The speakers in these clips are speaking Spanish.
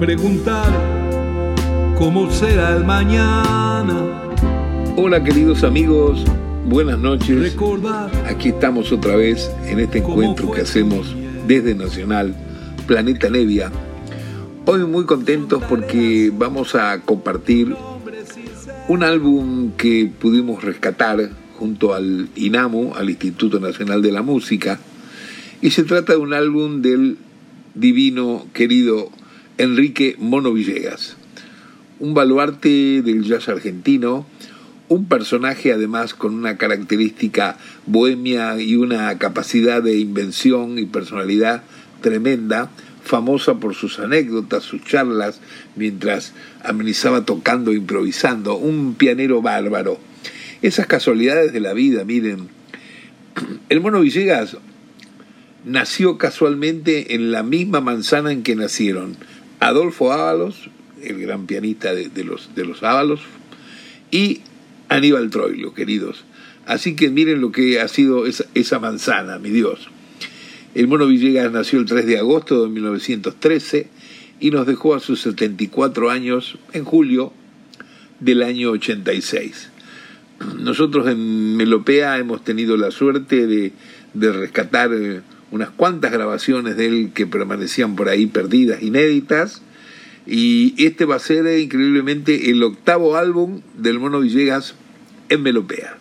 preguntar cómo será el mañana. Hola queridos amigos, buenas noches. Aquí estamos otra vez en este encuentro que hacemos desde Nacional, Planeta Nevia. Hoy muy contentos porque vamos a compartir un álbum que pudimos rescatar junto al INAMU, al Instituto Nacional de la Música, y se trata de un álbum del divino, querido Enrique Mono Villegas, un baluarte del jazz argentino, un personaje además con una característica bohemia y una capacidad de invención y personalidad tremenda, famosa por sus anécdotas, sus charlas, mientras amenizaba tocando e improvisando, un pianero bárbaro. Esas casualidades de la vida, miren. El mono Villegas nació casualmente en la misma manzana en que nacieron Adolfo Ábalos, el gran pianista de, los, de los Ábalos, y Aníbal Troilo, queridos. Así que miren lo que ha sido esa, manzana, mi Dios. El mono Villegas nació el 3 de agosto de 1913 y nos dejó a sus 74 años en julio del año 86. Nosotros en Melopea hemos tenido la suerte de, de rescatar eh, unas cuantas grabaciones de él que permanecían por ahí perdidas, inéditas, y este va a ser eh, increíblemente el octavo álbum del Mono Villegas en Melopea.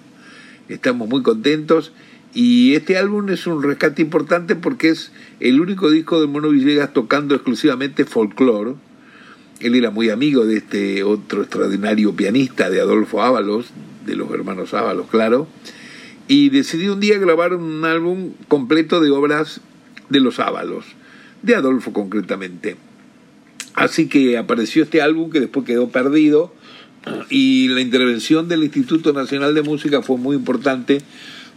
Estamos muy contentos y este álbum es un rescate importante porque es el único disco del Mono Villegas tocando exclusivamente folclore. Él era muy amigo de este otro extraordinario pianista de Adolfo Ábalos, de los hermanos Ábalos, claro y decidí un día grabar un álbum completo de obras de los Ábalos, de Adolfo concretamente. Así que apareció este álbum que después quedó perdido y la intervención del Instituto Nacional de Música fue muy importante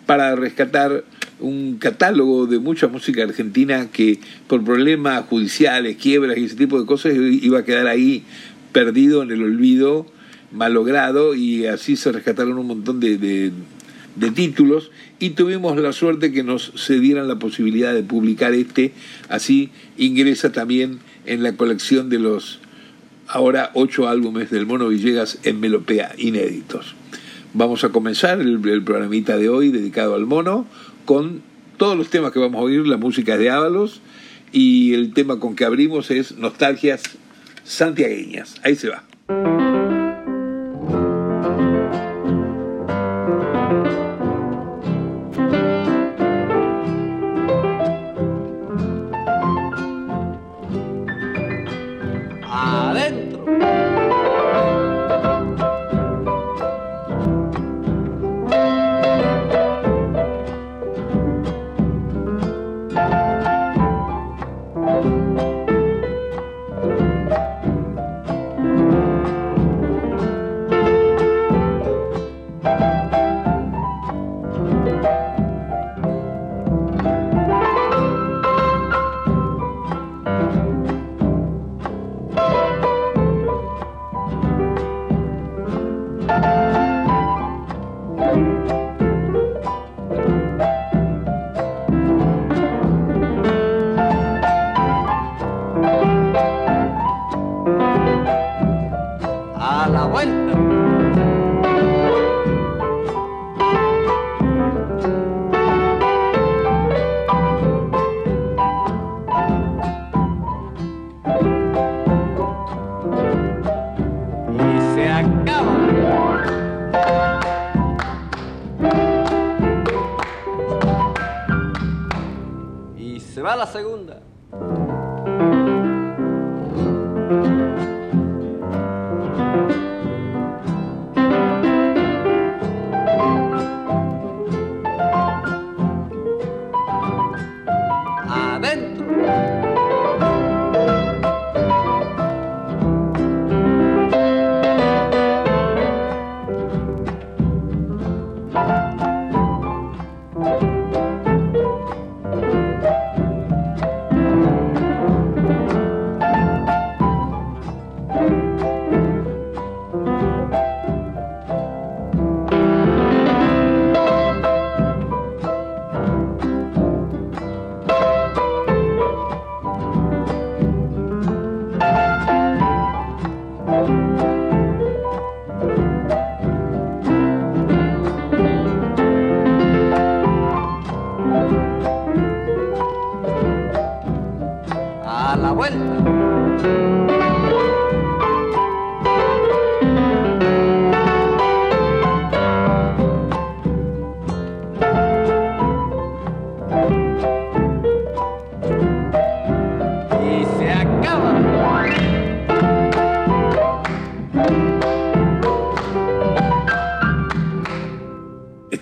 para rescatar un catálogo de mucha música argentina que por problemas judiciales, quiebras y ese tipo de cosas iba a quedar ahí perdido en el olvido, malogrado y así se rescataron un montón de, de títulos y tuvimos la suerte que nos cedieran la posibilidad de publicar este, así ingresa también en la colección de los ahora ocho álbumes del Mono Villegas en Melopea inéditos. Vamos a comenzar el, programita de hoy dedicado al mono con todos los temas que vamos a oír, la música de Ábalos y el tema con que abrimos es Nostalgias Santiagueñas. Ahí se va.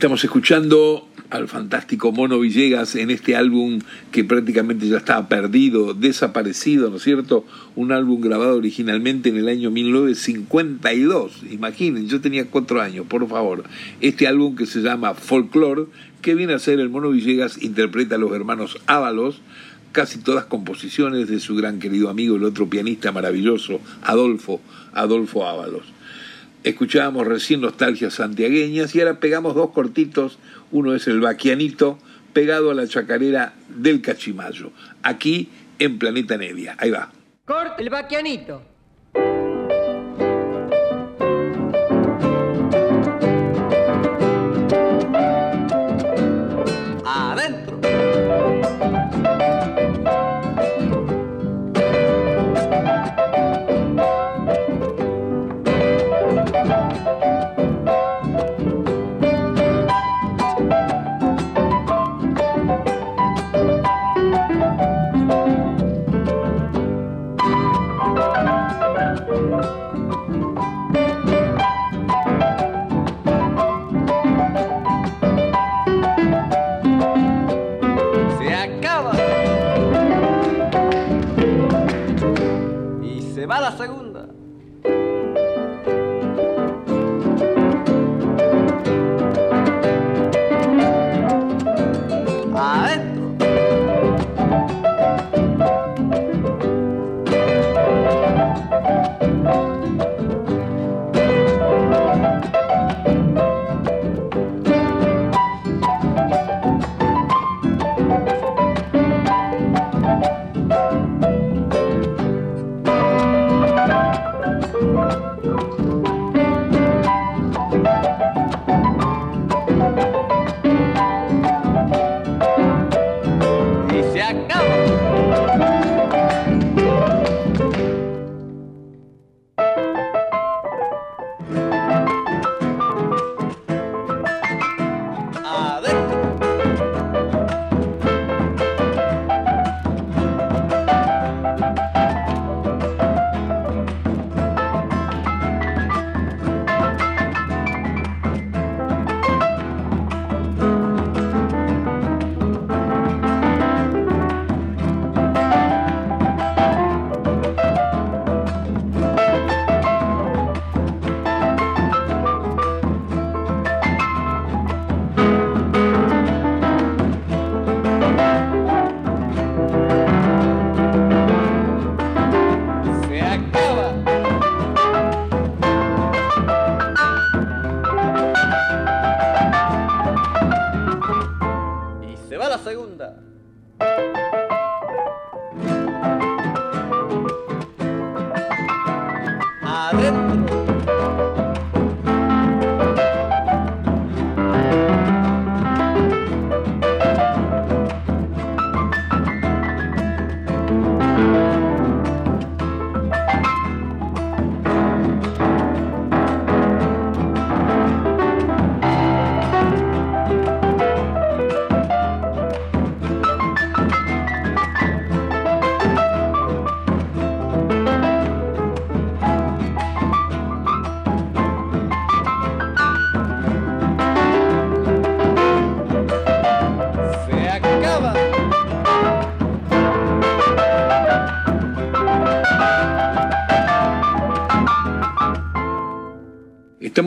Estamos escuchando al fantástico Mono Villegas en este álbum que prácticamente ya estaba perdido, desaparecido, ¿no es cierto? Un álbum grabado originalmente en el año 1952. Imaginen, yo tenía cuatro años, por favor. Este álbum que se llama Folklore, que viene a ser el Mono Villegas, interpreta a los hermanos Ábalos, casi todas composiciones de su gran querido amigo, el otro pianista maravilloso, Adolfo, Adolfo Ábalos. Escuchábamos recién nostalgias santiagueñas y ahora pegamos dos cortitos. Uno es el Baquianito, pegado a la chacarera del Cachimayo, aquí en Planeta Nevia. Ahí va. El Baquianito.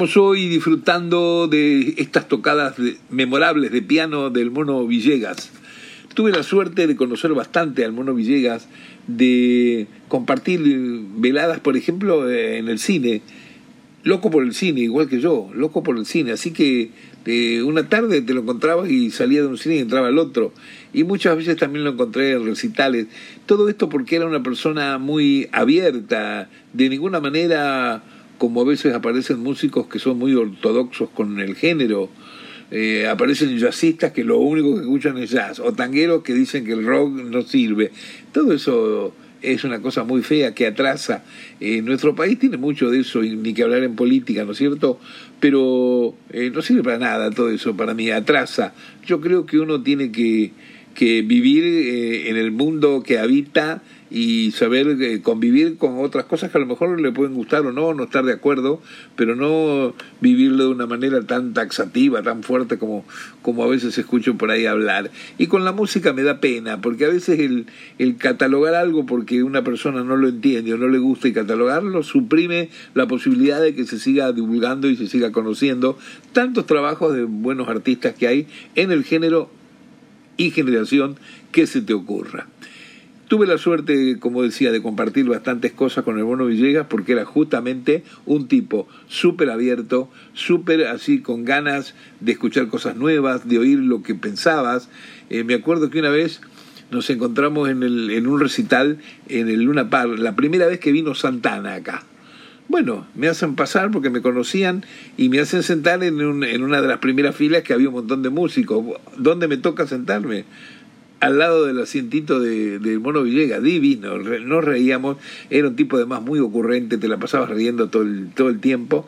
Estamos hoy disfrutando de estas tocadas memorables de piano del Mono Villegas. Tuve la suerte de conocer bastante al Mono Villegas, de compartir veladas, por ejemplo, en el cine. Loco por el cine, igual que yo, loco por el cine. Así que eh, una tarde te lo encontrabas y salía de un cine y entraba al otro. Y muchas veces también lo encontré en recitales. Todo esto porque era una persona muy abierta, de ninguna manera como a veces aparecen músicos que son muy ortodoxos con el género, eh, aparecen jazzistas que lo único que escuchan es jazz, o tangueros que dicen que el rock no sirve. Todo eso es una cosa muy fea que atrasa. Eh, nuestro país tiene mucho de eso, ni que hablar en política, ¿no es cierto? Pero eh, no sirve para nada todo eso, para mí atrasa. Yo creo que uno tiene que, que vivir en el mundo que habita y saber eh, convivir con otras cosas que a lo mejor le pueden gustar o no, no estar de acuerdo, pero no vivirlo de una manera tan taxativa, tan fuerte como, como a veces escucho por ahí hablar. Y con la música me da pena, porque a veces el, el catalogar algo porque una persona no lo entiende o no le gusta y catalogarlo suprime la posibilidad de que se siga divulgando y se siga conociendo tantos trabajos de buenos artistas que hay en el género y generación que se te ocurra. Tuve la suerte, como decía, de compartir bastantes cosas con el Bono Villegas porque era justamente un tipo súper abierto, súper así con ganas de escuchar cosas nuevas, de oír lo que pensabas. Eh, me acuerdo que una vez nos encontramos en, el, en un recital en el Luna Park, la primera vez que vino Santana acá. Bueno, me hacen pasar porque me conocían y me hacen sentar en, un, en una de las primeras filas que había un montón de músicos. ¿Dónde me toca sentarme? Al lado del asientito de, de Mono Villegas, divino, nos reíamos, era un tipo además muy ocurrente, te la pasabas riendo todo el, todo el tiempo.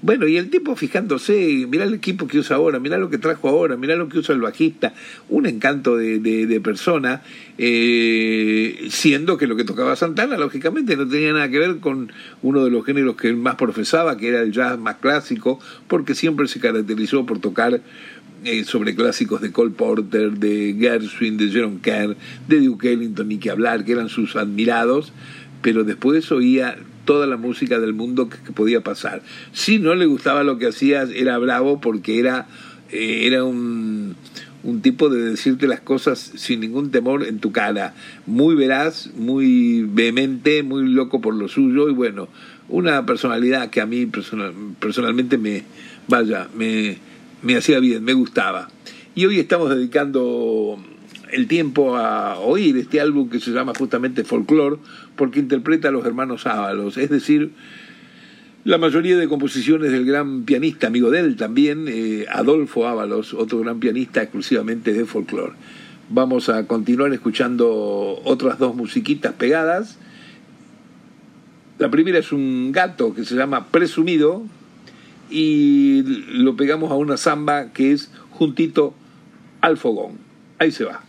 Bueno, y el tipo fijándose, mirá el equipo que usa ahora, mirá lo que trajo ahora, mirá lo que usa el bajista, un encanto de, de, persona, eh, siendo que lo que tocaba Santana, lógicamente, no tenía nada que ver con uno de los géneros que él más profesaba, que era el jazz más clásico, porque siempre se caracterizó por tocar eh, sobre clásicos de Cole Porter, de Gershwin, de Jerome Kerr, de Duke Ellington, ni que hablar, que eran sus admirados, pero después oía toda la música del mundo que, podía pasar. Si no le gustaba lo que hacías, era bravo porque era, eh, era un, un tipo de decirte las cosas sin ningún temor en tu cara, muy veraz, muy vehemente, muy loco por lo suyo y bueno, una personalidad que a mí personal, personalmente me, vaya, me, me hacía bien, me gustaba. Y hoy estamos dedicando el tiempo a oír este álbum que se llama justamente Folklore, porque interpreta a los hermanos Ábalos, es decir, la mayoría de composiciones del gran pianista, amigo de él también, eh, Adolfo Ábalos, otro gran pianista exclusivamente de folclore. Vamos a continuar escuchando otras dos musiquitas pegadas. La primera es un gato que se llama Presumido, y lo pegamos a una samba que es juntito al fogón. Ahí se va.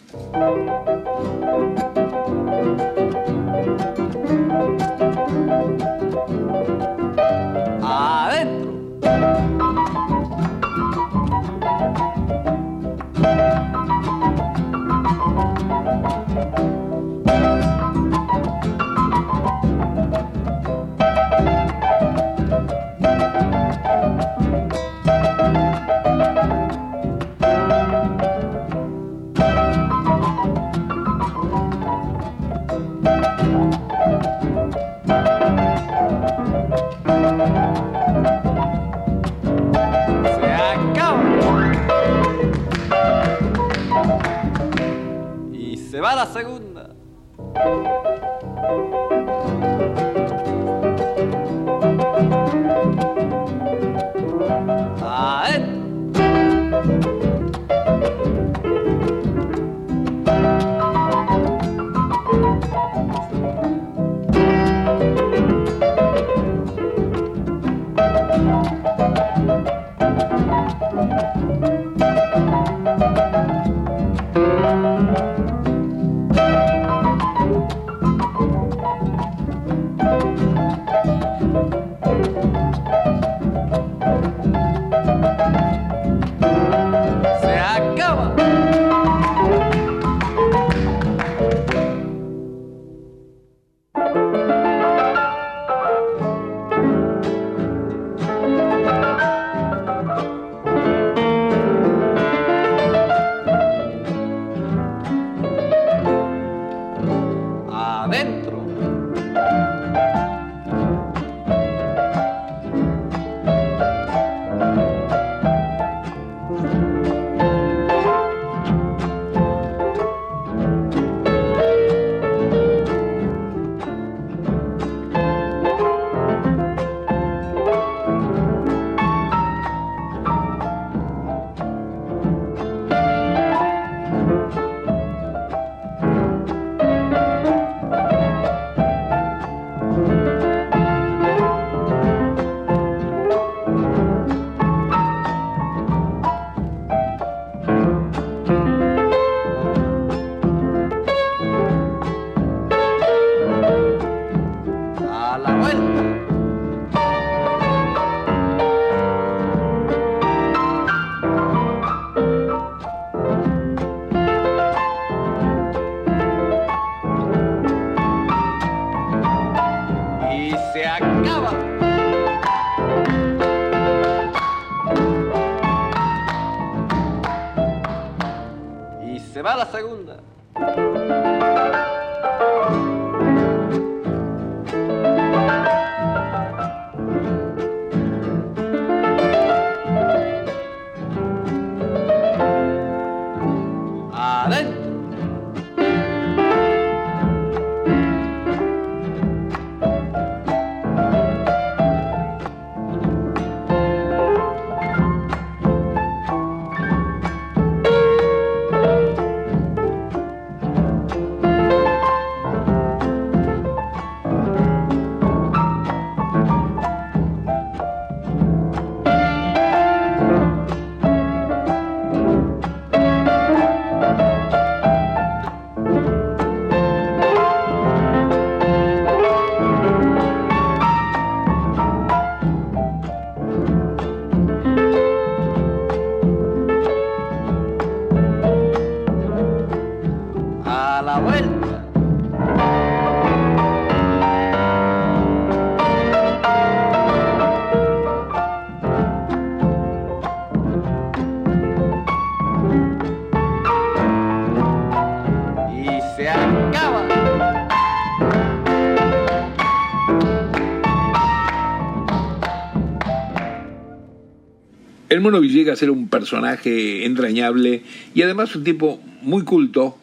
El Mono Villegas era un personaje entrañable y además un tipo muy culto,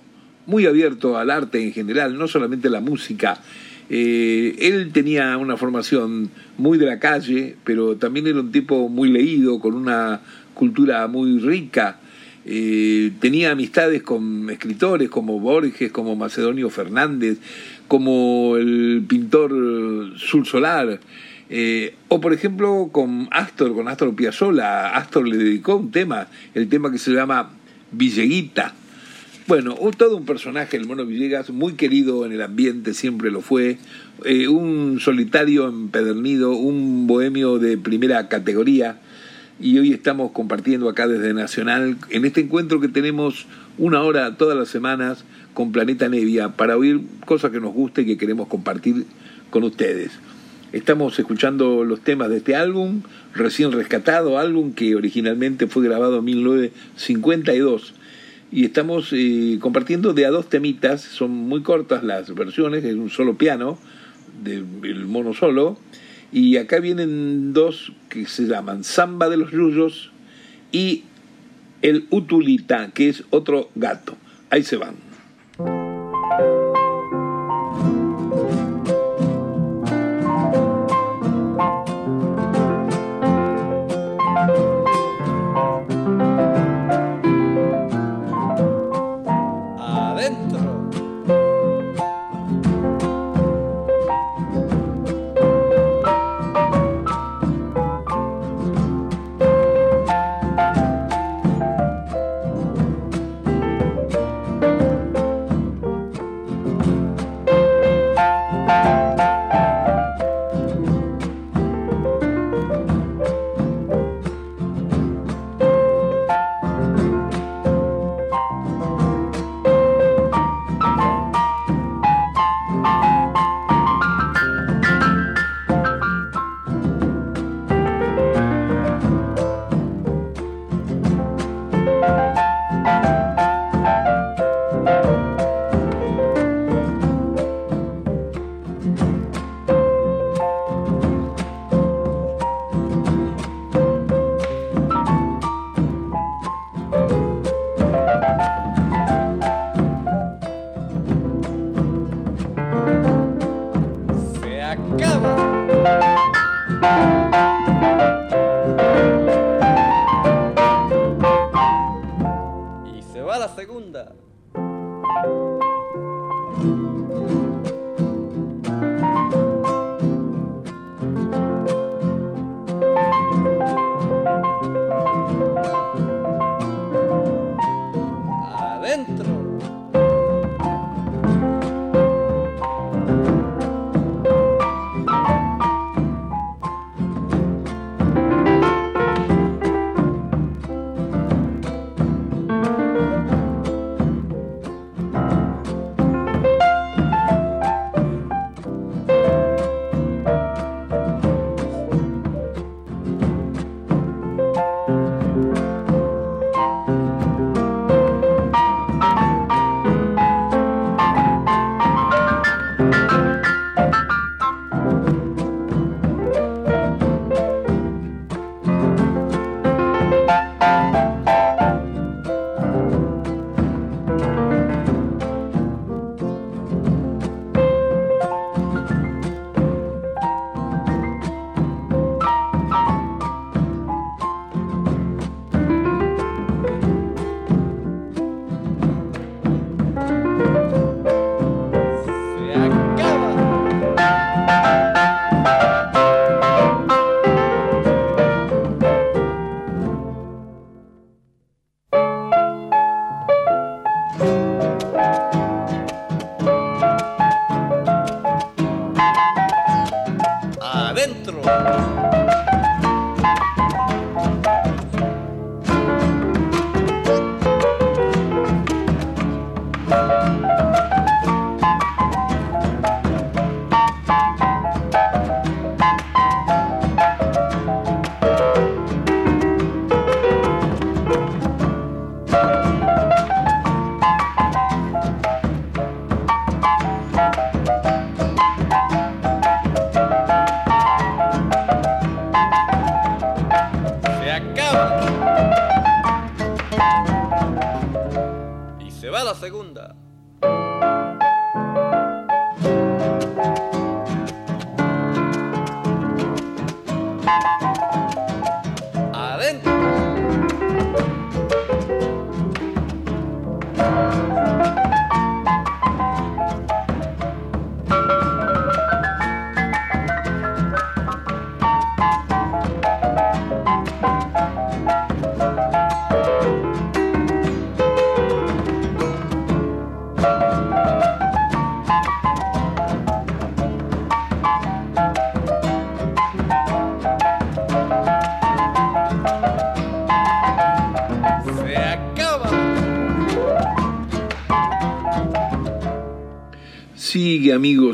muy abierto al arte en general, no solamente la música. Eh, él tenía una formación muy de la calle, pero también era un tipo muy leído, con una cultura muy rica. Eh, tenía amistades con escritores como Borges, como Macedonio Fernández, como el pintor Sul Solar. Eh, o por ejemplo con Astor, con Astor Piazzolla, Astor le dedicó un tema, el tema que se llama Villeguita. Bueno, todo un personaje, el mono Villegas, muy querido en el ambiente, siempre lo fue, eh, un solitario empedernido, un bohemio de primera categoría, y hoy estamos compartiendo acá desde Nacional, en este encuentro que tenemos una hora todas las semanas con Planeta Nevia, para oír cosas que nos guste y que queremos compartir con ustedes. Estamos escuchando los temas de este álbum, recién rescatado, álbum que originalmente fue grabado en 1952. Y estamos eh, compartiendo de a dos temitas, son muy cortas las versiones, es un solo piano, del mono solo. Y acá vienen dos que se llaman Samba de los Yuyos y el Utulita, que es otro gato. Ahí se van.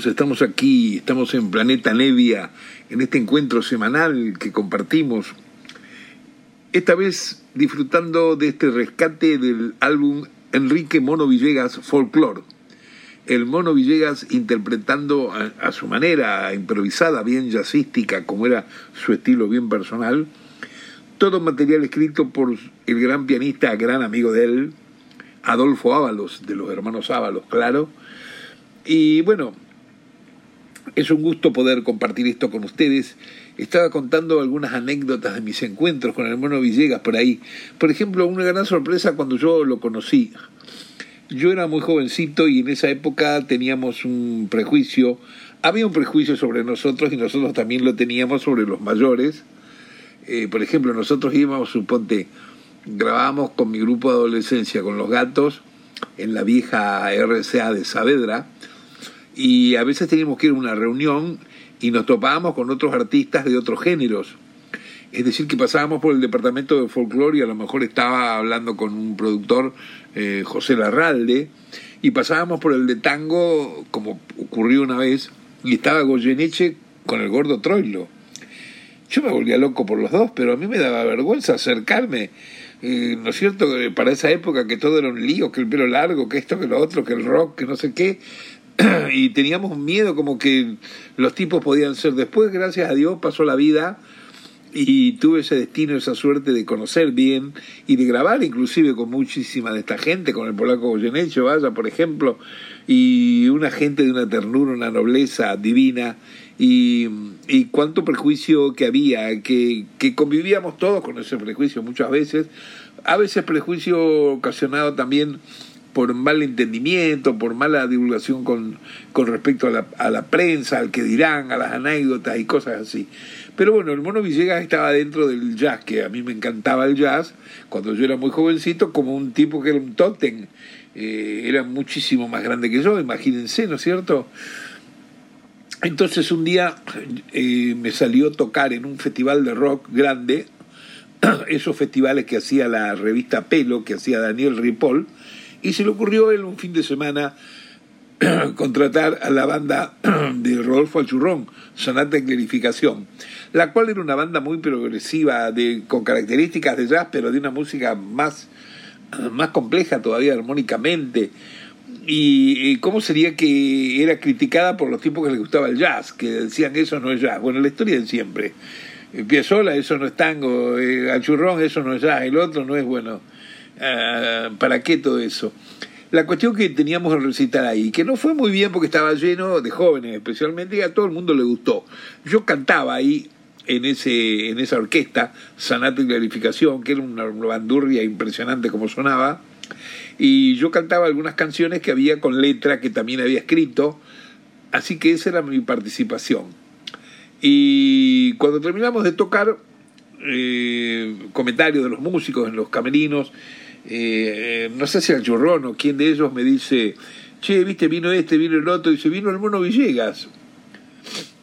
Estamos aquí, estamos en Planeta Nevia, en este encuentro semanal que compartimos. Esta vez disfrutando de este rescate del álbum Enrique Mono Villegas Folklore. El Mono Villegas interpretando a, su manera, improvisada, bien jazzística, como era su estilo bien personal, todo material escrito por el gran pianista, gran amigo de él, Adolfo Ábalos, de los hermanos Ábalos, claro, y bueno, es un gusto poder compartir esto con ustedes. Estaba contando algunas anécdotas de mis encuentros con el hermano Villegas por ahí. Por ejemplo, una gran sorpresa cuando yo lo conocí. Yo era muy jovencito y en esa época teníamos un prejuicio. Había un prejuicio sobre nosotros y nosotros también lo teníamos sobre los mayores. Eh, por ejemplo, nosotros íbamos, suponte, grabábamos con mi grupo de adolescencia, con los gatos, en la vieja RCA de Saavedra y a veces teníamos que ir a una reunión y nos topábamos con otros artistas de otros géneros. Es decir, que pasábamos por el departamento de folclore y a lo mejor estaba hablando con un productor, eh, José Larralde, y pasábamos por el de tango, como ocurrió una vez, y estaba Goyeneche con el gordo Troilo. Yo me volvía loco por los dos, pero a mí me daba vergüenza acercarme. Eh, ¿No es cierto? Para esa época que todo era un lío, que el pelo largo, que esto, que lo otro, que el rock, que no sé qué. y teníamos miedo como que los tipos podían ser. Después, gracias a Dios, pasó la vida y tuve ese destino, esa suerte de conocer bien y de grabar inclusive con muchísima de esta gente, con el polaco Goyenecho, vaya, por ejemplo, y una gente de una ternura, una nobleza divina y, y cuánto prejuicio que había, que, que convivíamos todos con ese prejuicio muchas veces, a veces prejuicio ocasionado también por mal entendimiento, por mala divulgación con, con respecto a la, a la, prensa, al que dirán, a las anécdotas y cosas así. Pero bueno, el Mono Villegas estaba dentro del jazz, que a mí me encantaba el jazz, cuando yo era muy jovencito, como un tipo que era un tótem, eh, era muchísimo más grande que yo, imagínense, ¿no es cierto? Entonces un día eh, me salió tocar en un festival de rock grande, esos festivales que hacía la revista Pelo, que hacía Daniel Ripoll, y se le ocurrió él un fin de semana contratar a la banda de Rodolfo Alchurrón, Sonata de Clarificación, la cual era una banda muy progresiva, de, con características de jazz, pero de una música más, más compleja todavía armónicamente. Y, cómo sería que era criticada por los tipos que les gustaba el jazz, que decían eso no es jazz. Bueno, la historia de siempre. Piazzolla, eso no es tango, eh, Alchurrón, eso no es jazz, el otro no es bueno. Ah, ¿Para qué todo eso? La cuestión que teníamos el recital ahí, que no fue muy bien porque estaba lleno de jóvenes especialmente y a todo el mundo le gustó. Yo cantaba ahí en, ese, en esa orquesta, Sanato y Clarificación, que era una bandurria impresionante como sonaba, y yo cantaba algunas canciones que había con letra que también había escrito, así que esa era mi participación. Y cuando terminamos de tocar, eh, comentarios de los músicos en los camerinos, eh, no sé si al churrón o quién de ellos me dice, che, viste, vino este, vino el otro, y dice, vino el mono Villegas.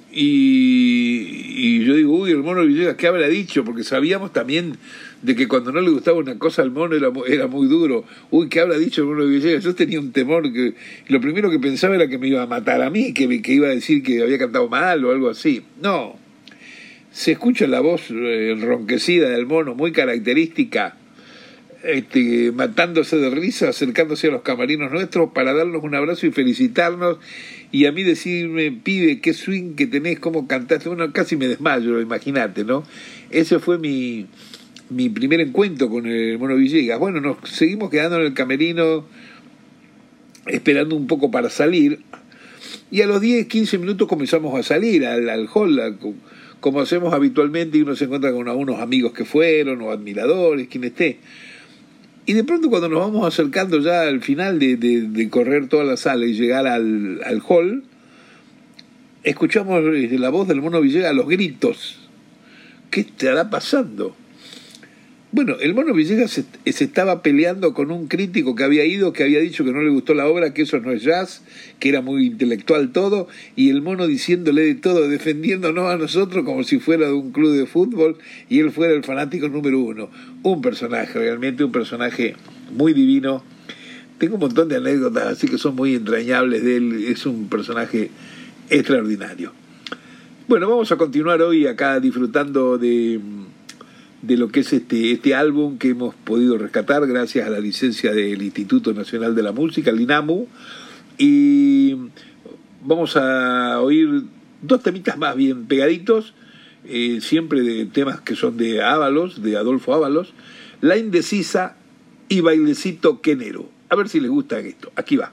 Y, yo digo, uy, el mono Villegas, ¿qué habrá dicho? Porque sabíamos también de que cuando no le gustaba una cosa al mono era, era muy duro. Uy, ¿qué habrá dicho el mono Villegas? Yo tenía un temor que lo primero que pensaba era que me iba a matar a mí, que, que iba a decir que había cantado mal o algo así. No, se escucha la voz eh, enronquecida del mono, muy característica, este, matándose de risa, acercándose a los camarinos nuestros para darnos un abrazo y felicitarnos y a mí decirme, pibe, qué swing que tenés, cómo cantaste, bueno, casi me desmayo, imagínate, ¿no? Ese fue mi, mi primer encuentro con el Mono Villegas. Bueno, nos seguimos quedando en el camerino esperando un poco para salir y a los 10, 15 minutos comenzamos a salir al, al hall, como hacemos habitualmente y uno se encuentra con unos amigos que fueron o admiradores, quien esté. Y de pronto cuando nos vamos acercando ya al final de, de, correr toda la sala y llegar al, al hall, escuchamos la voz del mono Villegas los gritos. ¿Qué estará pasando? Bueno, el mono Villegas se, estaba peleando con un crítico que había ido, que había dicho que no le gustó la obra, que eso no es jazz, que era muy intelectual todo, y el mono diciéndole de todo, defendiéndonos a nosotros como si fuera de un club de fútbol y él fuera el fanático número uno. Un personaje, realmente un personaje muy divino. Tengo un montón de anécdotas, así que son muy entrañables de él, es un personaje extraordinario. Bueno, vamos a continuar hoy acá disfrutando de de lo que es este, este álbum que hemos podido rescatar gracias a la licencia del Instituto Nacional de la Música, el INAMU. Y vamos a oír dos temitas más bien pegaditos, eh, siempre de temas que son de Ábalos, de Adolfo Ábalos, La Indecisa y Bailecito Quenero. A ver si les gusta esto. Aquí va.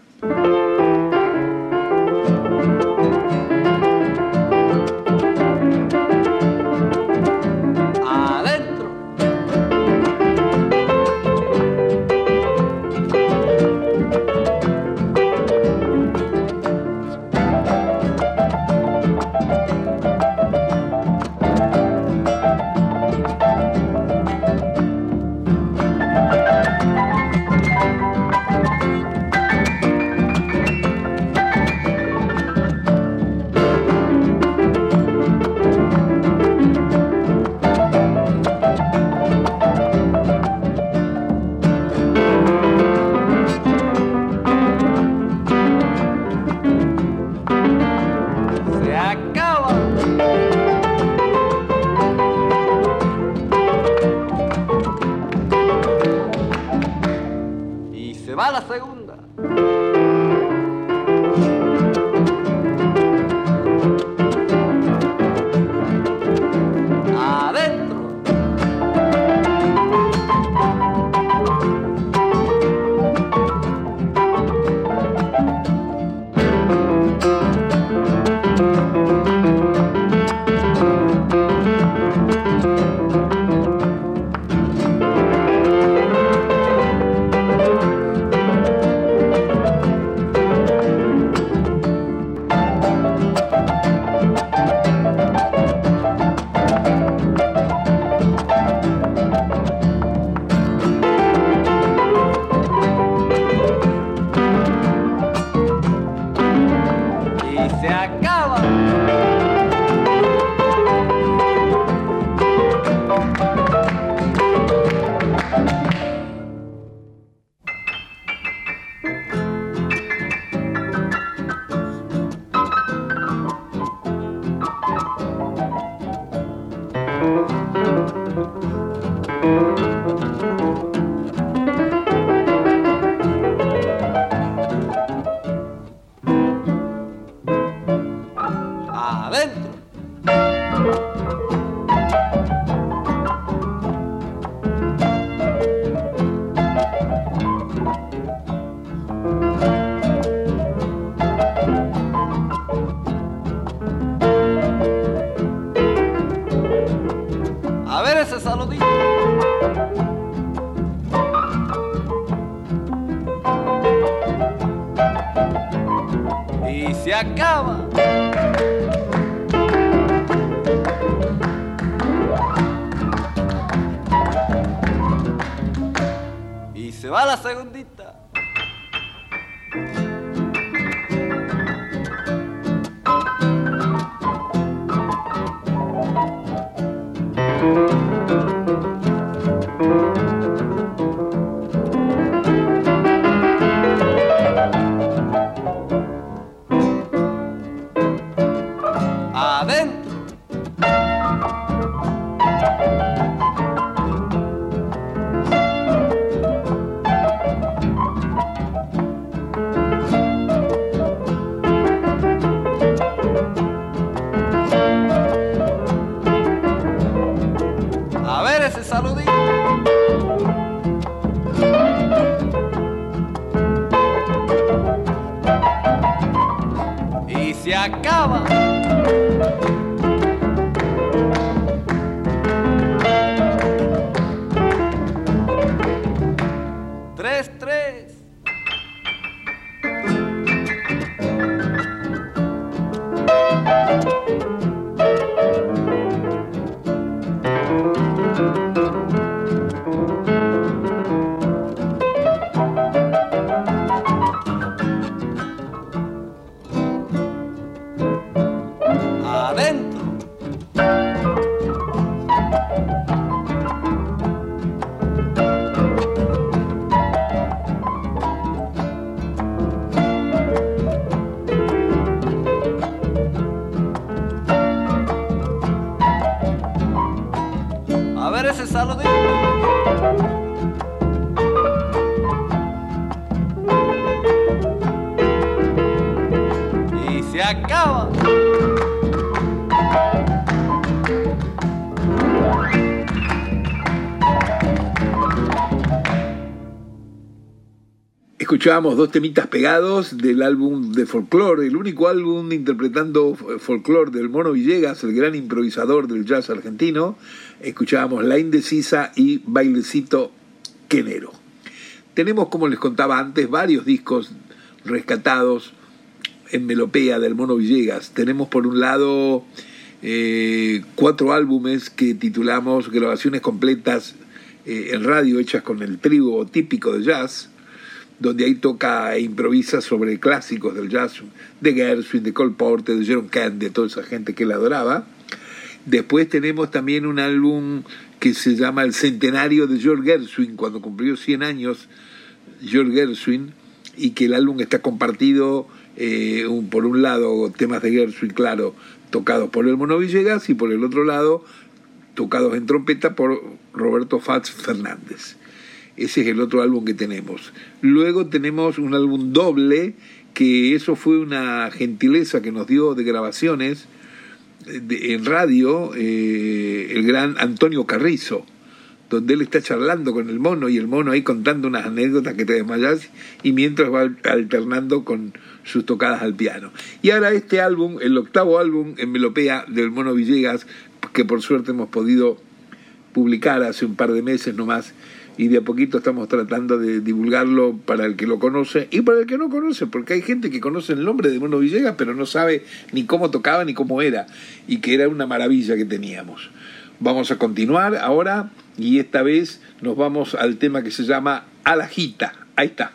Thank you. Escuchábamos dos temitas pegados del álbum de folclore, el único álbum interpretando folclore del Mono Villegas, el gran improvisador del jazz argentino. Escuchábamos La Indecisa y Bailecito Quenero. Tenemos, como les contaba antes, varios discos rescatados en melopea del Mono Villegas. Tenemos por un lado eh, cuatro álbumes que titulamos Grabaciones completas eh, en radio hechas con el trigo típico de jazz donde ahí toca e improvisa sobre clásicos del jazz de Gershwin, de Cole Porter, de Jerome Kent, de toda esa gente que él adoraba. Después tenemos también un álbum que se llama El Centenario de George Gershwin, cuando cumplió 100 años George Gershwin, y que el álbum está compartido eh, por un lado temas de Gershwin, claro, tocados por el Mono Villegas, y por el otro lado tocados en trompeta por Roberto Fats Fernández. Ese es el otro álbum que tenemos. Luego tenemos un álbum doble, que eso fue una gentileza que nos dio de grabaciones en radio eh, el gran Antonio Carrizo, donde él está charlando con el mono y el mono ahí contando unas anécdotas que te desmayas y mientras va alternando con sus tocadas al piano. Y ahora este álbum, el octavo álbum en Melopea del Mono Villegas, que por suerte hemos podido publicar hace un par de meses nomás, y de a poquito estamos tratando de divulgarlo para el que lo conoce y para el que no conoce, porque hay gente que conoce el nombre de Mono Villegas, pero no sabe ni cómo tocaba ni cómo era, y que era una maravilla que teníamos. Vamos a continuar ahora y esta vez nos vamos al tema que se llama Alajita. Ahí está.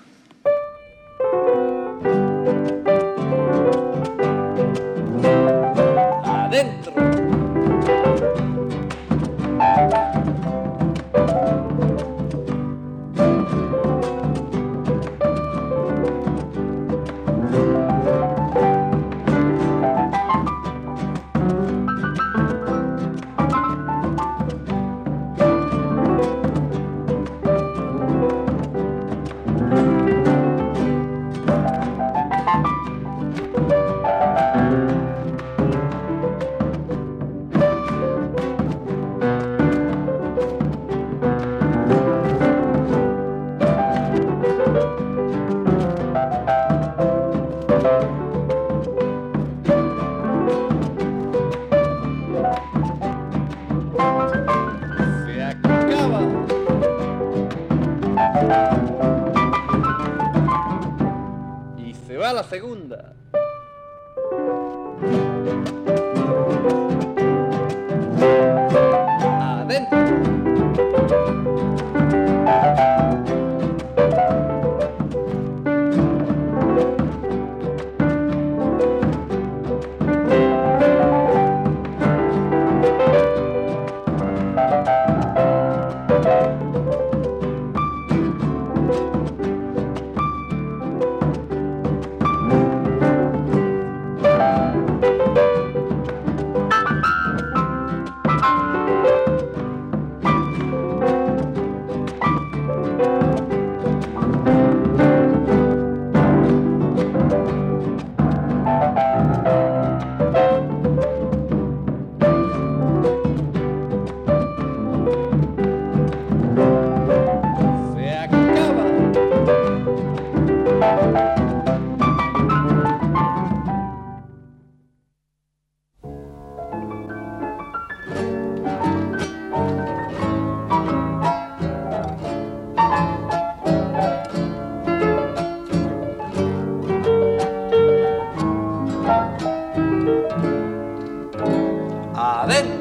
adentro.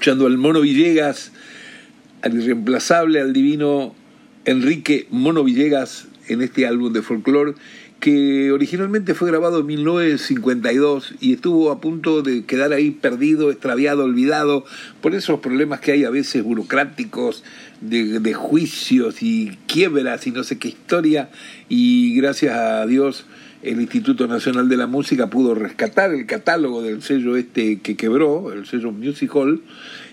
Escuchando al Mono Villegas, al irreemplazable, al divino Enrique Mono Villegas en este álbum de folclore que originalmente fue grabado en 1952 y estuvo a punto de quedar ahí perdido, extraviado, olvidado por esos problemas que hay a veces burocráticos, de, de juicios y quiebras y no sé qué historia. Y gracias a Dios el Instituto Nacional de la Música pudo rescatar el catálogo del sello este que quebró, el sello Music Hall,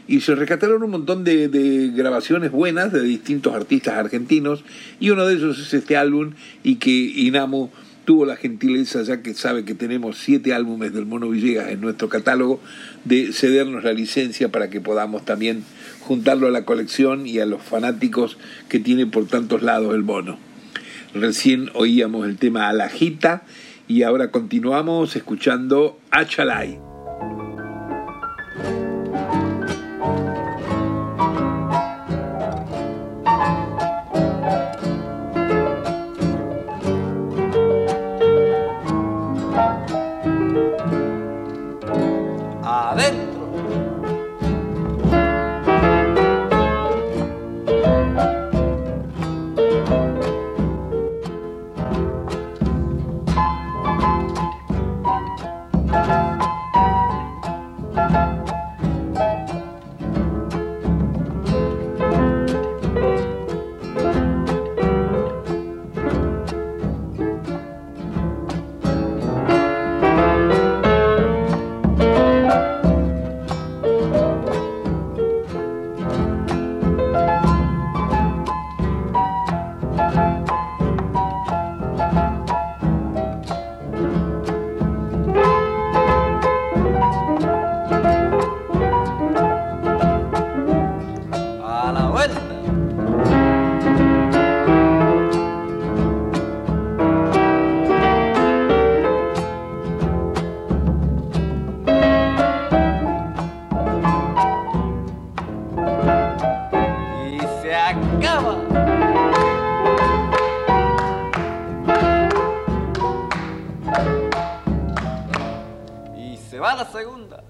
y se rescataron un montón de, de, grabaciones buenas de distintos artistas argentinos, y uno de ellos es este álbum, y que Inamo tuvo la gentileza, ya que sabe que tenemos siete álbumes del Mono Villegas en nuestro catálogo, de cedernos la licencia para que podamos también juntarlo a la colección y a los fanáticos que tiene por tantos lados el mono. Recién oíamos el tema Alajita y ahora continuamos escuchando Achalay. se va la segunda.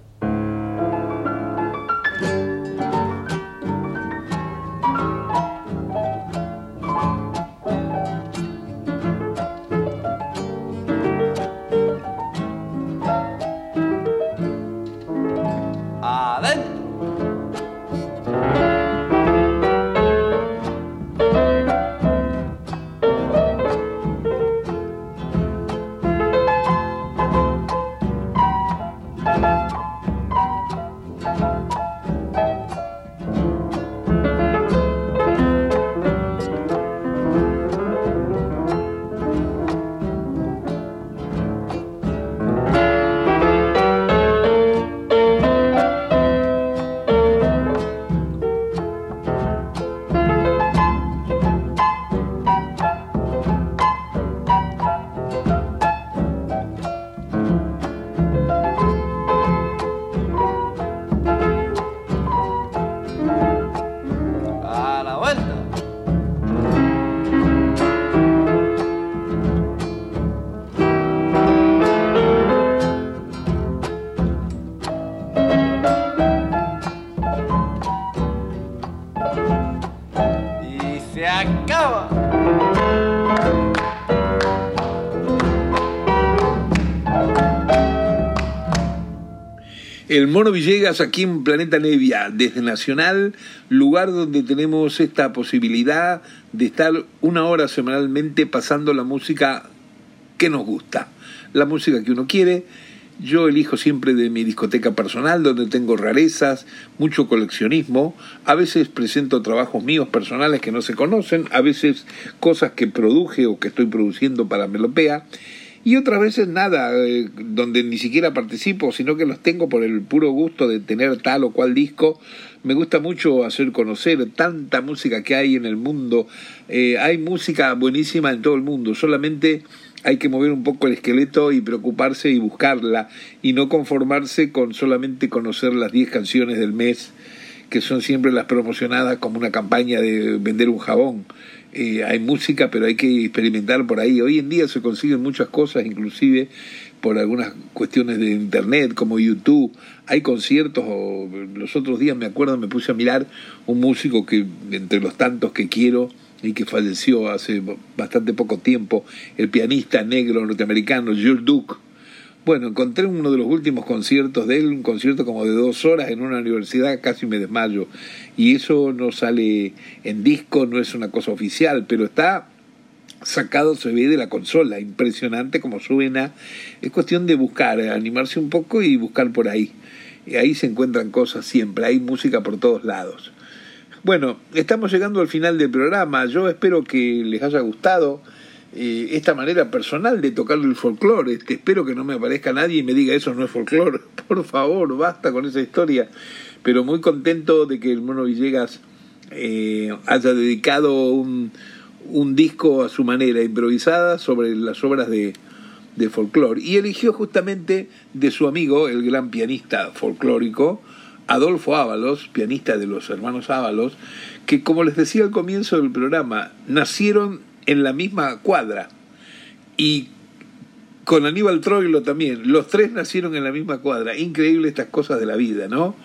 El Mono Villegas aquí en Planeta Nevia, desde Nacional, lugar donde tenemos esta posibilidad de estar una hora semanalmente pasando la música que nos gusta, la música que uno quiere. Yo elijo siempre de mi discoteca personal, donde tengo rarezas, mucho coleccionismo. A veces presento trabajos míos personales que no se conocen, a veces cosas que produje o que estoy produciendo para Melopea y otras veces nada, eh, donde ni siquiera participo, sino que los tengo por el puro gusto de tener tal o cual disco. Me gusta mucho hacer conocer tanta música que hay en el mundo. Eh, hay música buenísima en todo el mundo, solamente hay que mover un poco el esqueleto y preocuparse y buscarla y no conformarse con solamente conocer las 10 canciones del mes que son siempre las promocionadas como una campaña de vender un jabón. Eh, hay música, pero hay que experimentar por ahí. Hoy en día se consiguen muchas cosas, inclusive por algunas cuestiones de internet como YouTube, hay conciertos, o los otros días me acuerdo, me puse a mirar un músico que entre los tantos que quiero y que falleció hace bastante poco tiempo, el pianista negro norteamericano Jules Duke. Bueno, encontré uno de los últimos conciertos de él, un concierto como de dos horas en una universidad, casi me desmayo. Y eso no sale en disco, no es una cosa oficial, pero está sacado se ve de la consola, impresionante como suena. Es cuestión de buscar, animarse un poco y buscar por ahí. Y ahí se encuentran cosas siempre, hay música por todos lados. Bueno, estamos llegando al final del programa. Yo espero que les haya gustado esta manera personal de tocar el folclore. Este, espero que no me aparezca nadie y me diga eso no es folclore. Por favor, basta con esa historia. Pero muy contento de que el Mono Villegas eh, haya dedicado un, un disco a su manera, improvisada, sobre las obras de, de folclore. Y eligió justamente de su amigo, el gran pianista folclórico, Adolfo Ábalos, pianista de los hermanos Ábalos, que como les decía al comienzo del programa, nacieron en la misma cuadra. Y con Aníbal Troilo también, los tres nacieron en la misma cuadra. Increíble estas cosas de la vida, ¿no?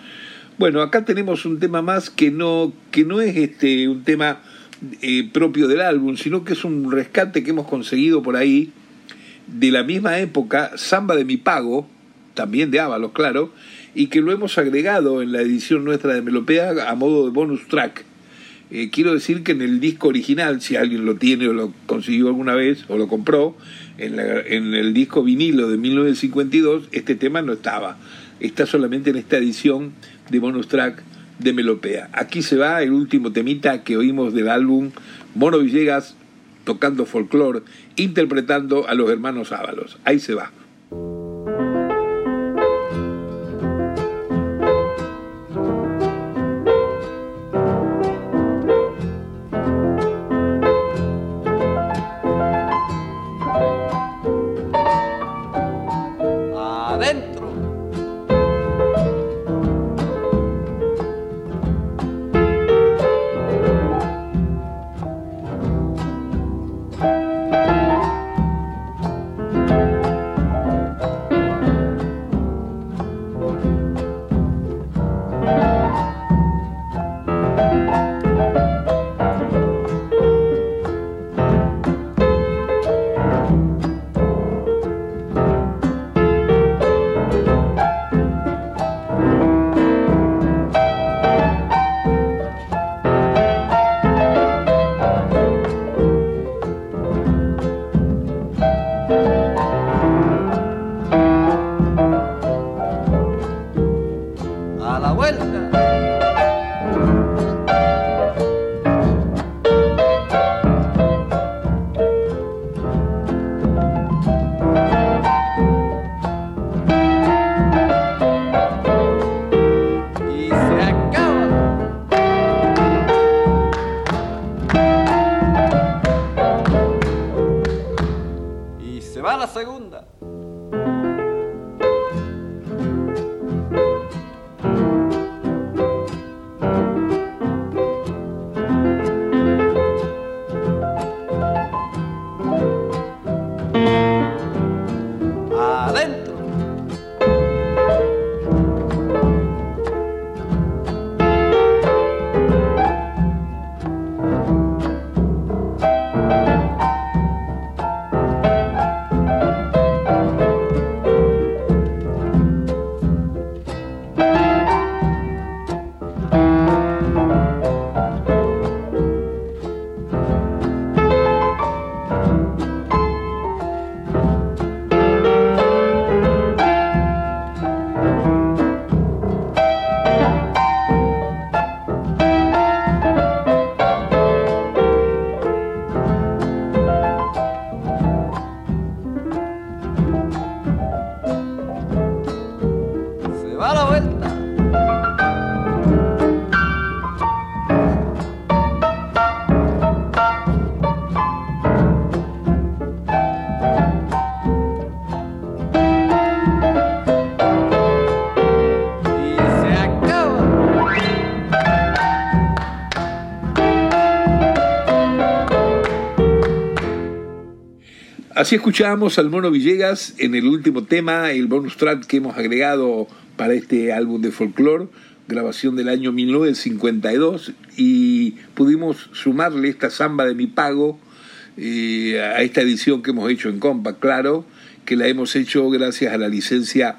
Bueno, acá tenemos un tema más que no, que no es este un tema eh, propio del álbum, sino que es un rescate que hemos conseguido por ahí de la misma época, Samba de mi Pago, también de Ábalos, claro, y que lo hemos agregado en la edición nuestra de Melopea a modo de bonus track. Eh, quiero decir que en el disco original, si alguien lo tiene o lo consiguió alguna vez o lo compró, en, en el disco vinilo de 1952, este tema no estaba. Está solamente en esta edición de bonus track de Melopea. Aquí se va el último temita que oímos del álbum Mono Villegas tocando folclore, interpretando a los hermanos Ábalos. Ahí se va. Así escuchábamos al Mono Villegas en el último tema, el bonus track que hemos agregado para este álbum de folclore, grabación del año 1952, y pudimos sumarle esta samba de mi pago eh, a esta edición que hemos hecho en Compa, claro, que la hemos hecho gracias a la licencia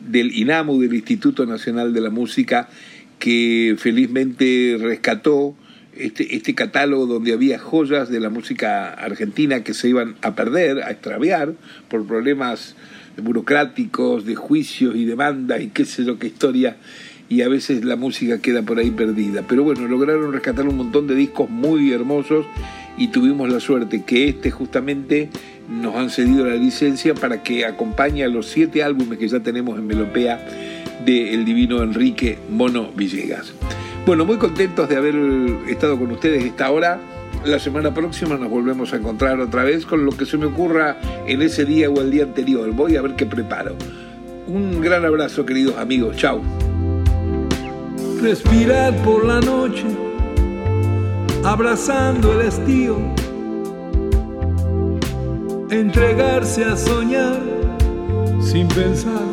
del INAMU, del Instituto Nacional de la Música, que felizmente rescató este, este catálogo donde había joyas de la música argentina que se iban a perder, a extraviar por problemas burocráticos, de juicios y demandas y qué sé yo qué historia, y a veces la música queda por ahí perdida. Pero bueno, lograron rescatar un montón de discos muy hermosos y tuvimos la suerte que este justamente nos han cedido la licencia para que acompañe a los siete álbumes que ya tenemos en Melopea de el divino Enrique Mono Villegas. Bueno, muy contentos de haber estado con ustedes esta hora. La semana próxima nos volvemos a encontrar otra vez con lo que se me ocurra en ese día o el día anterior. Voy a ver qué preparo. Un gran abrazo, queridos amigos. Chao. Respirar por la noche, abrazando el estío. Entregarse a soñar sin pensar.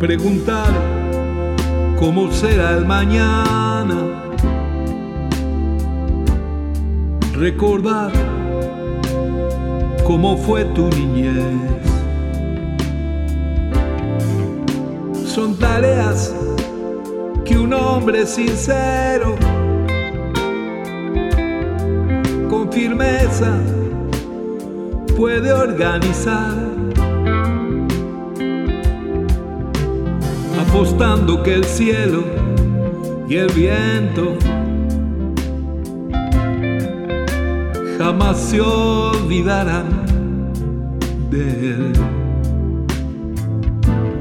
Preguntar cómo será el mañana. Recordar cómo fue tu niñez. Son tareas que un hombre sincero, con firmeza, puede organizar. Apostando que el cielo y el viento jamás se olvidarán de él.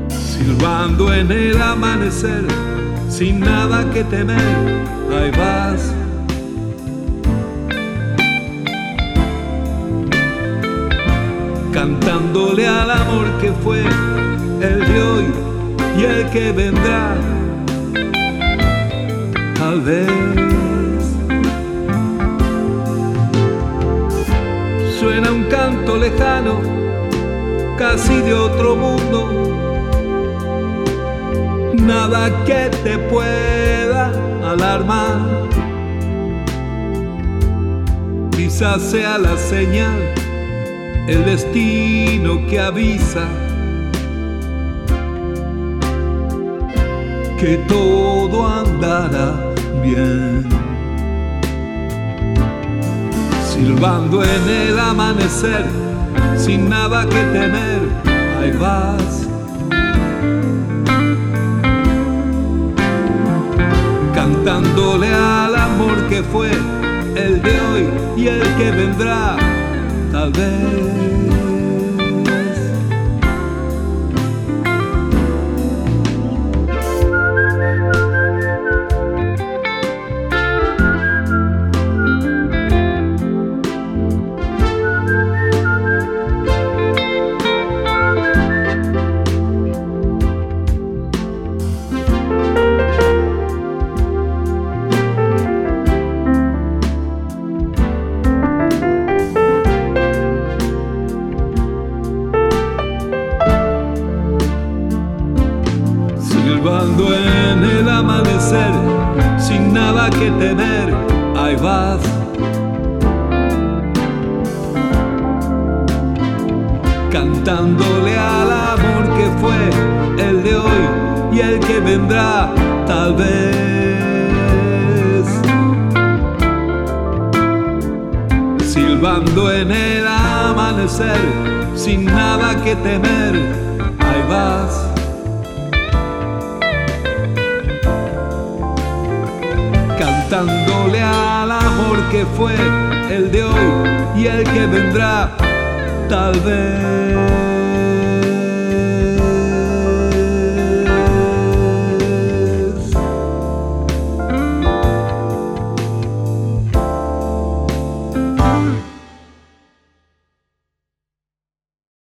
Silbando en el amanecer, sin nada que temer, ahí vas. Cantándole al amor que fue el de hoy y el que vendrá, tal vez. Suena un canto lejano, casi de otro mundo, nada que te pueda alarmar. Quizás sea la señal, el destino que avisa que todo andará bien. Silbando en el amanecer, sin nada que temer, ahí vas. Cantándole al amor que fue el de hoy y el que vendrá, tal vez.